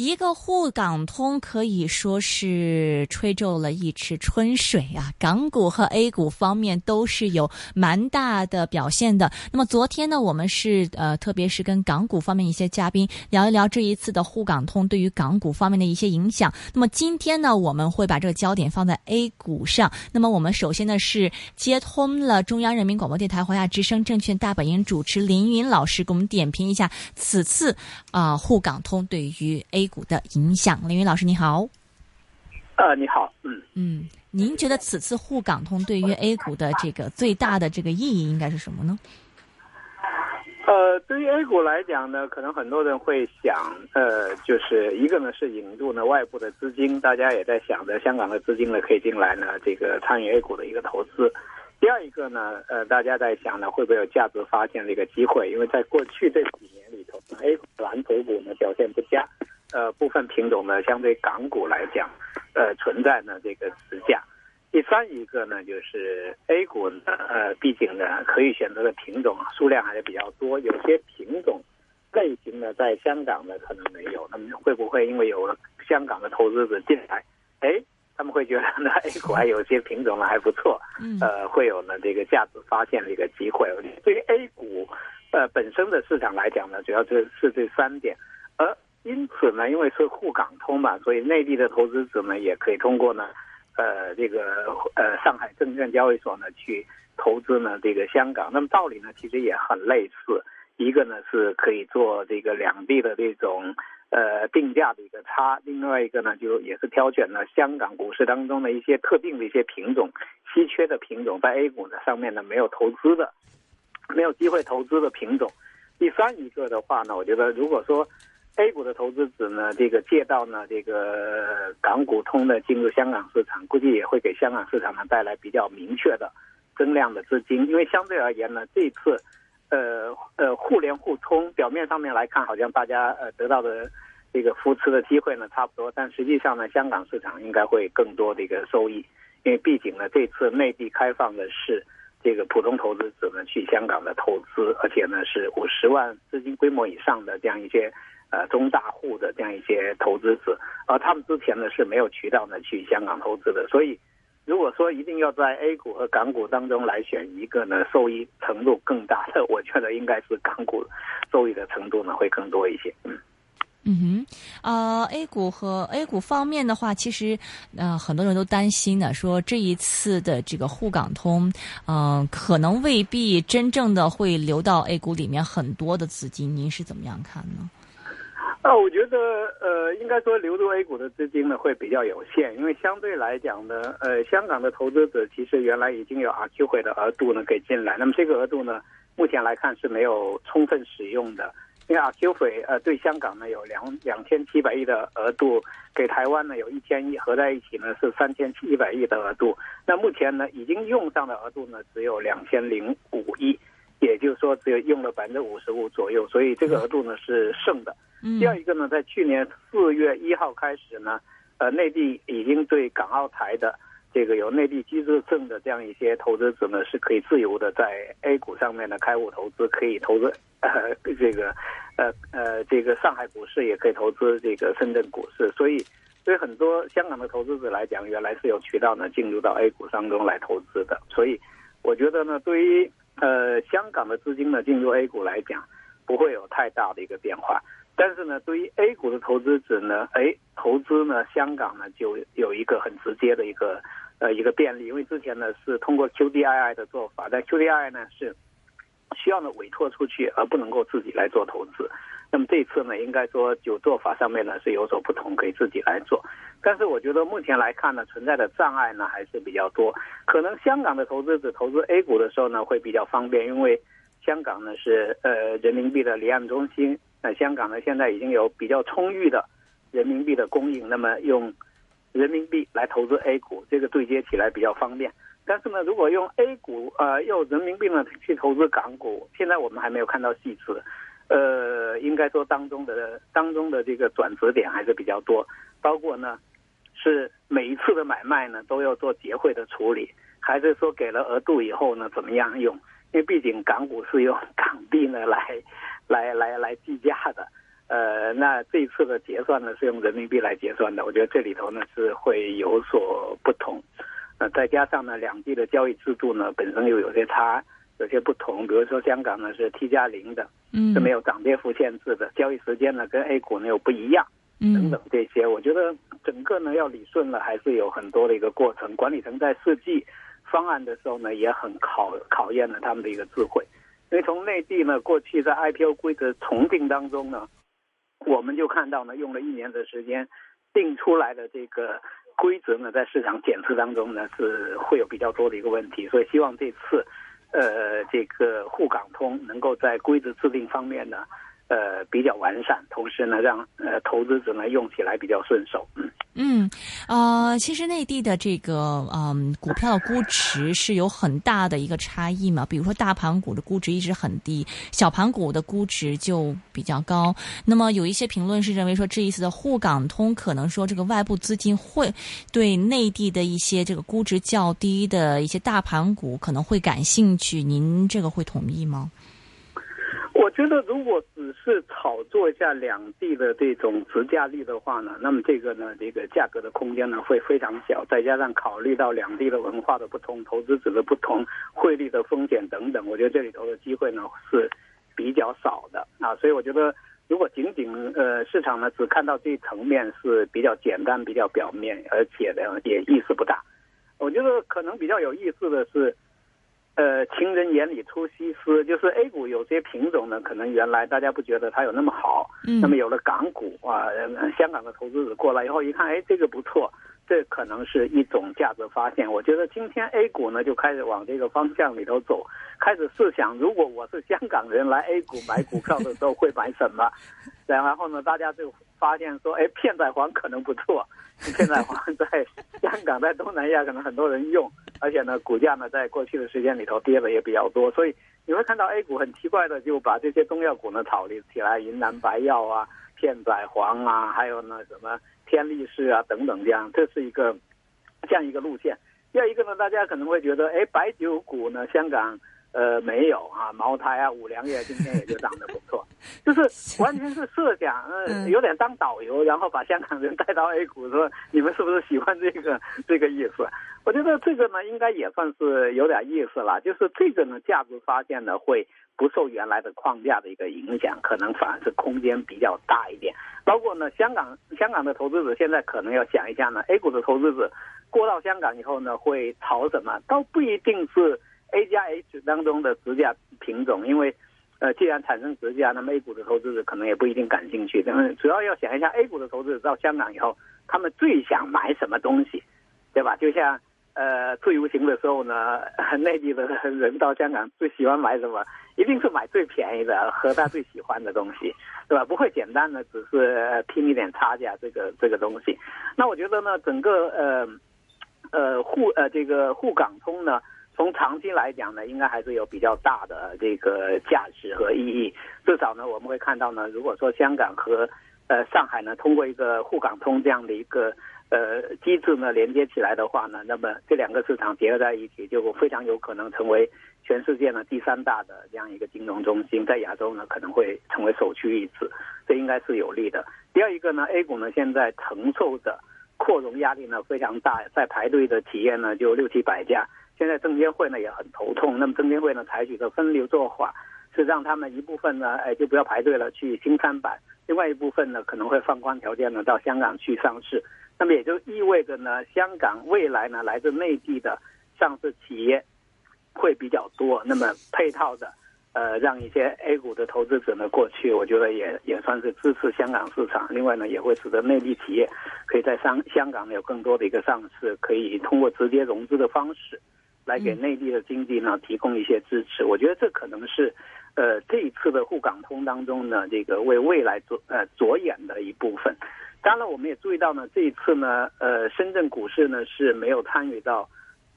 一个沪港通可以说是吹皱了一池春水啊！港股和 A 股方面都是有蛮大的表现的。那么昨天呢，我们是呃，特别是跟港股方面一些嘉宾聊一聊这一次的沪港通对于港股方面的一些影响。那么今天呢，我们会把这个焦点放在 A 股上。那么我们首先呢是接通了中央人民广播电台华夏之声证券大本营主持林云老师，给我们点评一下此次啊沪港通对于 A。股的影响，林云老师你好。呃，你好，嗯嗯，您觉得此次沪港通对于 A 股的这个最大的这个意义应该是什么呢？呃，对于 A 股来讲呢，可能很多人会想，呃，就是一个呢是引入呢外部的资金，大家也在想着香港的资金呢可以进来呢这个参与 A 股的一个投资。第二一个呢，呃，大家在想呢会不会有价值发现的一个机会？因为在过去这几年里头，A 股蓝筹股呢表现不佳。呃，部分品种呢，相对港股来讲，呃，存在呢这个持价。第三一个呢，就是 A 股呢，呃，毕竟呢可以选择的品种数量还是比较多，有些品种类型呢在香港呢可能没有。那么会不会因为有了香港的投资者进来，哎，他们会觉得呢 A 股还有些品种呢还不错，呃，会有呢这个价值发现的一个机会。对于 A 股呃本身的市场来讲呢，主要就是这三点，而。因此呢，因为是沪港通嘛，所以内地的投资者呢也可以通过呢，呃，这个呃上海证券交易所呢去投资呢这个香港。那么道理呢其实也很类似，一个呢是可以做这个两地的这种呃定价的一个差，另外一个呢就也是挑选了香港股市当中的一些特定的一些品种、稀缺的品种，在 A 股呢上面呢没有投资的、没有机会投资的品种。第三一个的话呢，我觉得如果说 A 股的投资者呢，这个借道呢，这个港股通的进入香港市场，估计也会给香港市场呢带来比较明确的增量的资金。因为相对而言呢，这次，呃呃，互联互通，表面上面来看，好像大家呃得到的这个扶持的机会呢差不多，但实际上呢，香港市场应该会更多的一个收益，因为毕竟呢，这次内地开放的是这个普通投资者呢去香港的投资，而且呢是五十万资金规模以上的这样一些。呃，中大户的这样一些投资者，而他们之前呢是没有渠道呢去香港投资的，所以如果说一定要在 A 股和港股当中来选一个呢，受益程度更大的，我觉得应该是港股受益的程度呢会更多一些。嗯，哼，呃，A 股和 A 股方面的话，其实呃很多人都担心呢，说这一次的这个沪港通，嗯，可能未必真正的会流到 A 股里面很多的资金，您是怎么样看呢？啊，我觉得呃，应该说流入 A 股的资金呢会比较有限，因为相对来讲呢，呃，香港的投资者其实原来已经有 RQ 会的额度呢给进来，那么这个额度呢，目前来看是没有充分使用的，因为 RQ 会呃对香港呢有两两千七百亿的额度，给台湾呢有一千亿，合在一起呢是三千七百亿的额度，那目前呢已经用上的额度呢只有两千零五亿，也就是说只有用了百分之五十五左右，所以这个额度呢是剩的。第二一个呢，在去年四月一号开始呢，呃，内地已经对港澳台的这个有内地居住证的这样一些投资者呢，是可以自由的在 A 股上面呢开户投资，可以投资 呃这个呃呃这个上海股市，也可以投资这个深圳股市。所以，对很多香港的投资者来讲，原来是有渠道呢进入到 A 股当中来投资的。所以，我觉得呢，对于呃香港的资金呢进入 A 股来讲，不会有太大的一个变化。但是呢，对于 A 股的投资者呢，哎，投资呢，香港呢就有一个很直接的一个呃一个便利，因为之前呢是通过 QDII 的做法，但 QDII 呢是需要呢委托出去，而不能够自己来做投资。那么这次呢，应该说就做法上面呢是有所不同，可以自己来做。但是我觉得目前来看呢，存在的障碍呢还是比较多。可能香港的投资者投资 A 股的时候呢会比较方便，因为香港呢是呃人民币的离岸中心。那香港呢，现在已经有比较充裕的人民币的供应，那么用人民币来投资 A 股，这个对接起来比较方便。但是呢，如果用 A 股呃用人民币呢去投资港股，现在我们还没有看到细致，呃，应该说当中的当中的这个转折点还是比较多，包括呢是每一次的买卖呢都要做结汇的处理，还是说给了额度以后呢怎么样用？因为毕竟港股是用港币呢来来来来计价的。呃，那这一次的结算呢是用人民币来结算的，我觉得这里头呢是会有所不同。呃，再加上呢，两地的交易制度呢本身又有些差，有些不同。比如说香港呢是 T 加零的，嗯，是没有涨跌幅限制的，交易时间呢跟 A 股呢又不一样，等等这些，我觉得整个呢要理顺了，还是有很多的一个过程。管理层在设计方案的时候呢，也很考考验了他们的一个智慧，因为从内地呢过去在 IPO 规则重定当中呢。我们就看到呢，用了一年的时间定出来的这个规则呢，在市场检测当中呢，是会有比较多的一个问题，所以希望这次，呃，这个沪港通能够在规则制定方面呢。呃，比较完善，同时呢，让呃投资者呢用起来比较顺手。嗯嗯，呃，其实内地的这个嗯股票的估值是有很大的一个差异嘛。比如说大盘股的估值一直很低，小盘股的估值就比较高。那么有一些评论是认为说，这一次的沪港通可能说这个外部资金会对内地的一些这个估值较低的一些大盘股可能会感兴趣。您这个会同意吗？我觉得，如果只是炒作一下两地的这种直价率的话呢，那么这个呢，这个价格的空间呢会非常小。再加上考虑到两地的文化的不同、投资者的不同、汇率的风险等等，我觉得这里头的机会呢是比较少的啊。所以我觉得，如果仅仅呃市场呢只看到这一层面是比较简单、比较表面，而且呢也意思不大。我觉得可能比较有意思的是。呃，情人眼里出西施，就是 A 股有些品种呢，可能原来大家不觉得它有那么好，嗯，那么有了港股啊，香港的投资者过来以后一看，哎，这个不错，这可能是一种价值发现。我觉得今天 A 股呢就开始往这个方向里头走，开始试想，如果我是香港人来 A 股买股票的时候会买什么？然后呢，大家就发现说，哎，片仔癀可能不错，片仔癀在香港、在东南亚可能很多人用。而且呢，股价呢，在过去的时间里头跌的也比较多，所以你会看到 A 股很奇怪的就把这些中药股呢炒了起来，云南白药啊、片仔癀啊，还有呢什么天力士啊等等这样，这是一个这样一个路线。第二一个呢，大家可能会觉得，哎，白酒股呢，香港。呃，没有啊，茅台啊，五粮液今天也就涨得不错，就是完全是设想，呃，有点当导游，然后把香港人带到 A 股，说你们是不是喜欢这个这个意思？我觉得这个呢，应该也算是有点意思了，就是这个呢，价值发现呢，会不受原来的框架的一个影响，可能反而是空间比较大一点。包括呢，香港香港的投资者现在可能要想一下呢，A 股的投资者过到香港以后呢，会炒什么？倒不一定是。A 加 H 当中的直价品种，因为，呃，既然产生直价，那么 A 股的投资者可能也不一定感兴趣。但是主要要想一下，A 股的投资者到香港以后，他们最想买什么东西，对吧？就像，呃，自由行的时候呢，内地的人到香港最喜欢买什么？一定是买最便宜的和他最喜欢的东西，对吧？不会简单的只是拼一点差价这个这个东西。那我觉得呢，整个呃，呃沪呃这个沪港通呢。从长期来讲呢，应该还是有比较大的这个价值和意义。至少呢，我们会看到呢，如果说香港和呃上海呢，通过一个沪港通这样的一个呃机制呢连接起来的话呢，那么这两个市场结合在一起，就非常有可能成为全世界呢第三大的这样一个金融中心，在亚洲呢可能会成为首屈一指，这应该是有利的。第二一个呢，A 股呢现在承受的扩容压力呢非常大，在排队的企业呢就六七百家。现在证监会呢也很头痛，那么证监会呢采取的分流做法是让他们一部分呢，哎就不要排队了去新三板，另外一部分呢可能会放宽条件呢到香港去上市，那么也就意味着呢香港未来呢来自内地的上市企业会比较多，那么配套的呃让一些 A 股的投资者呢过去，我觉得也也算是支持香港市场，另外呢也会使得内地企业可以在香香港呢有更多的一个上市，可以通过直接融资的方式。来给内地的经济呢提供一些支持，我觉得这可能是，呃，这一次的沪港通当中呢，这个为未来着呃着眼的一部分。当然，我们也注意到呢，这一次呢，呃，深圳股市呢是没有参与到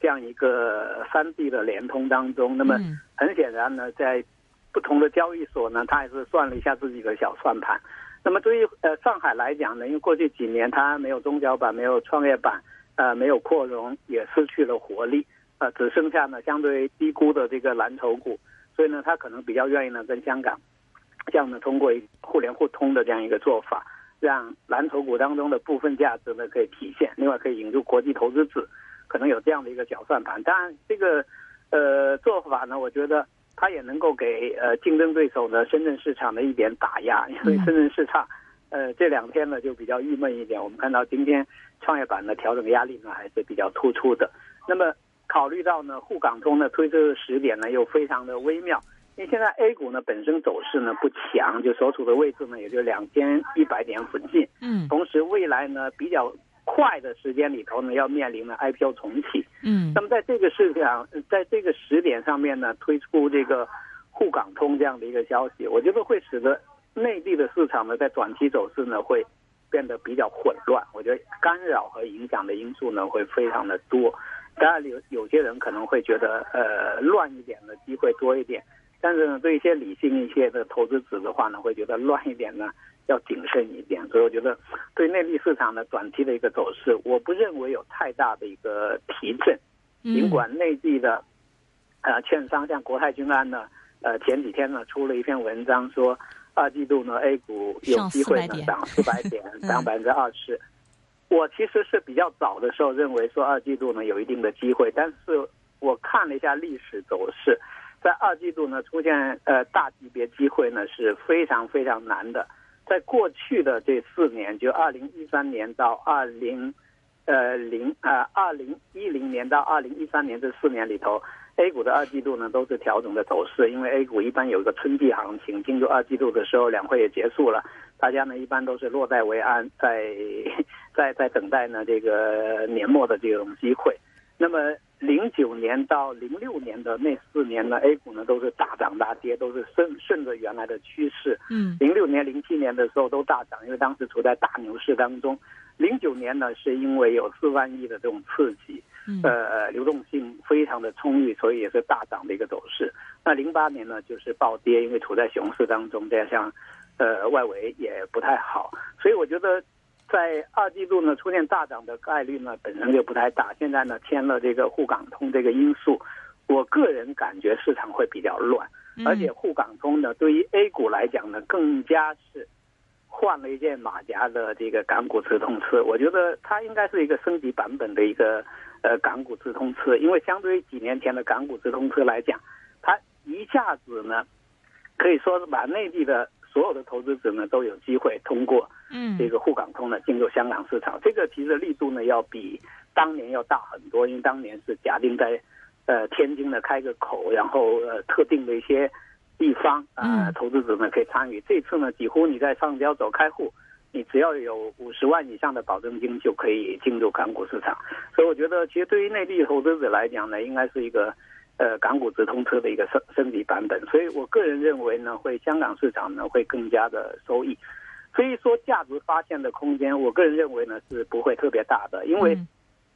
这样一个三地的联通当中。那么很显然呢，在不同的交易所呢，他还是算了一下自己的小算盘。那么对于呃上海来讲呢，因为过去几年它没有中小板，没有创业板，呃，没有扩容，也失去了活力。呃，只剩下呢相对低估的这个蓝筹股，所以呢，他可能比较愿意呢跟香港这样呢通过互联互通的这样一个做法，让蓝筹股当中的部分价值呢可以体现，另外可以引入国际投资者，可能有这样的一个小算盘。当然，这个呃做法呢，我觉得它也能够给呃竞争对手呢深圳市场的一点打压，因为深圳市场呃这两天呢就比较郁闷一点。我们看到今天创业板的调整压力呢还是比较突出的。那么考虑到呢，沪港通的推出的时点呢又非常的微妙，因为现在 A 股呢本身走势呢不强，就所处的位置呢也就两千一百点附近。嗯同时未来呢比较快的时间里头呢要面临呢 IPO 重启。嗯那么在这个市场，在这个时点上面呢推出这个沪港通这样的一个消息，我觉得会使得内地的市场呢在短期走势呢会变得比较混乱。我觉得干扰和影响的因素呢会非常的多。当然有有些人可能会觉得呃乱一点的机会多一点，但是呢对一些理性一些的投资者的话呢，会觉得乱一点呢要谨慎一点。所以我觉得对内地市场的短期的一个走势，我不认为有太大的一个提振。尽管内地的呃券商像国泰君安呢，呃前几天呢出了一篇文章说，二季度呢 A 股有机会呢涨四百点，涨 百分之二十。我其实是比较早的时候认为说二季度呢有一定的机会，但是我看了一下历史走势，在二季度呢出现呃大级别机会呢是非常非常难的。在过去的这四年，就二零一三年到二零。呃，零呃，二零一零年到二零一三年这四年里头，A 股的二季度呢都是调整的走势，因为 A 股一般有一个春季行情，进入二季度的时候，两会也结束了，大家呢一般都是落袋为安，在在在等待呢这个年末的这种机会。那么零九年到零六年的那四年呢，A 股呢都是大涨大跌，都是顺顺着原来的趋势。嗯，零六年、零七年的时候都大涨，因为当时处在大牛市当中。零九年呢，是因为有四万亿的这种刺激，呃，流动性非常的充裕，所以也是大涨的一个走势。那零八年呢，就是暴跌，因为处在熊市当中，加上呃外围也不太好，所以我觉得在二季度呢出现大涨的概率呢本身就不太大。现在呢添了这个沪港通这个因素，我个人感觉市场会比较乱，而且沪港通呢对于 A 股来讲呢更加是。换了一件马甲的这个港股直通车，我觉得它应该是一个升级版本的一个呃港股直通车，因为相对于几年前的港股直通车来讲，它一下子呢可以说是把内地的所有的投资者呢都有机会通过嗯这个沪港通呢进入香港市场，这个其实力度呢要比当年要大很多，因为当年是假定在呃天津呢开个口，然后呃特定的一些。地方啊，投资者呢可以参与。这次呢，几乎你在上交所开户，你只要有五十万以上的保证金就可以进入港股市场。所以我觉得，其实对于内地投资者来讲呢，应该是一个呃港股直通车的一个升升级版本。所以我个人认为呢，会香港市场呢会更加的收益。所以说，价值发现的空间，我个人认为呢是不会特别大的，因为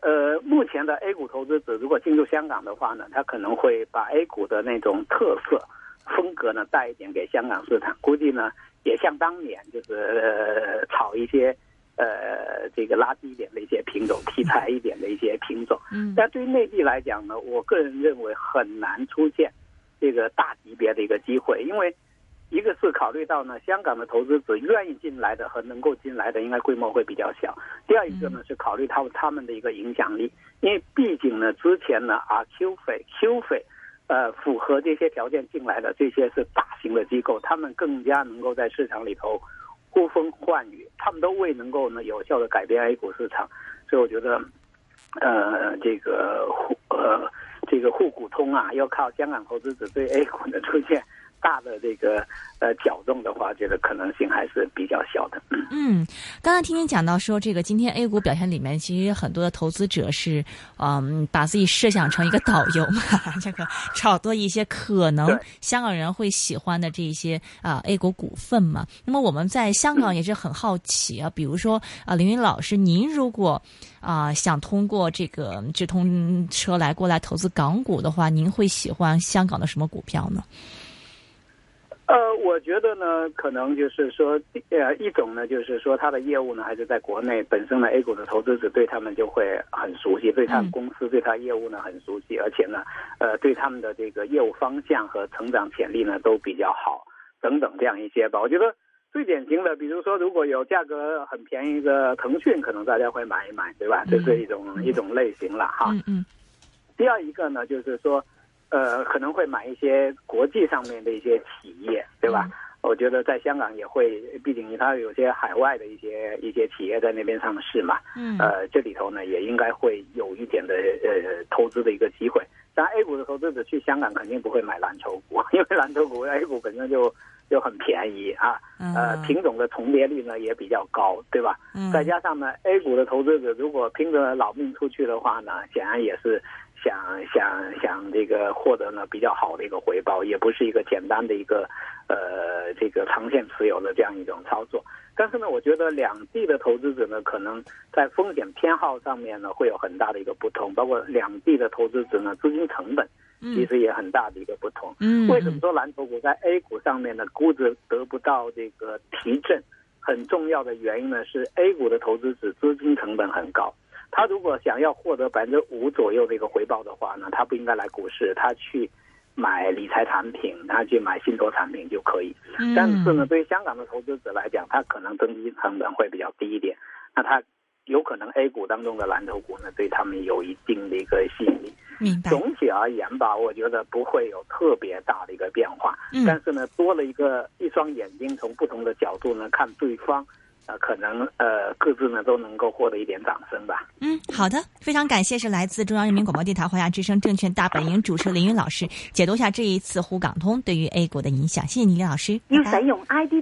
呃目前的 A 股投资者如果进入香港的话呢，他可能会把 A 股的那种特色。风格呢带一点给香港市场，估计呢也像当年就是呃炒一些呃这个垃圾一点的一些品种，题材一点的一些品种。嗯，但对于内地来讲呢，我个人认为很难出现这个大级别的一个机会，因为一个是考虑到呢香港的投资者愿意进来的和能够进来的应该规模会比较小，第二一个呢是考虑到他们的一个影响力，因为毕竟呢之前呢啊 Q 费 Q 费。呃，符合这些条件进来的这些是大型的机构，他们更加能够在市场里头呼风唤雨，他们都未能够呢有效的改变 A 股市场，所以我觉得，呃，这个沪呃这个沪股通啊，要靠香港投资者对 A 股的出现大的这个呃搅动的话，这个可能性还是比较小的。嗯，刚才听您讲到说，这个今天 A 股表现里面，其实很多的投资者是，嗯，把自己设想成一个导游嘛，这个炒作一些可能香港人会喜欢的这一些啊 A 股股份嘛。那么我们在香港也是很好奇啊，比如说啊，凌云老师，您如果啊想通过这个直通车来过来投资港股的话，您会喜欢香港的什么股票呢？呃，我觉得呢，可能就是说，呃，一种呢，就是说它的业务呢，还是在国内本身呢，A 股的投资者对他们就会很熟悉，对他们公司、对他业务呢很熟悉，而且呢，呃，对他们的这个业务方向和成长潜力呢都比较好，等等这样一些吧。我觉得最典型的，比如说如果有价格很便宜的腾讯，可能大家会买一买，对吧？这是一种一种类型了哈。嗯嗯。第二一个呢，就是说。呃，可能会买一些国际上面的一些企业，对吧？我觉得在香港也会，毕竟它有些海外的一些一些企业在那边上市嘛。嗯。呃，这里头呢也应该会有一点的呃投资的一个机会。当然，A 股的投资者去香港肯定不会买蓝筹股，因为蓝筹股 A 股本身就就很便宜啊。呃，品种的重叠率呢也比较高，对吧？嗯。再加上呢，A 股的投资者如果拼着老命出去的话呢，显然也是。想想想这个获得呢比较好的一个回报，也不是一个简单的一个呃这个长线持有的这样一种操作。但是呢，我觉得两地的投资者呢，可能在风险偏好上面呢会有很大的一个不同，包括两地的投资者呢资金成本其实也很大的一个不同。嗯，为什么说蓝筹股在 A 股上面的估值得不到这个提振？很重要的原因呢是 A 股的投资者资金成本很高。他如果想要获得百分之五左右的一个回报的话呢，他不应该来股市，他去买理财产品，他去买信托产品就可以。但是呢，对于香港的投资者来讲，他可能增值成本会比较低一点。那他有可能 A 股当中的蓝筹股呢，对他们有一定的一个吸引力。明白。总体而言吧，我觉得不会有特别大的一个变化。嗯。但是呢，多了一个一双眼睛，从不同的角度呢看对方。呃，可能呃，各自呢都能够获得一点掌声吧。嗯，好的，非常感谢，是来自中央人民广播电台华夏之声证券大本营主持林云老师解读一下这一次沪港通对于 A 股的影响。谢谢你，李老师。要使用 ID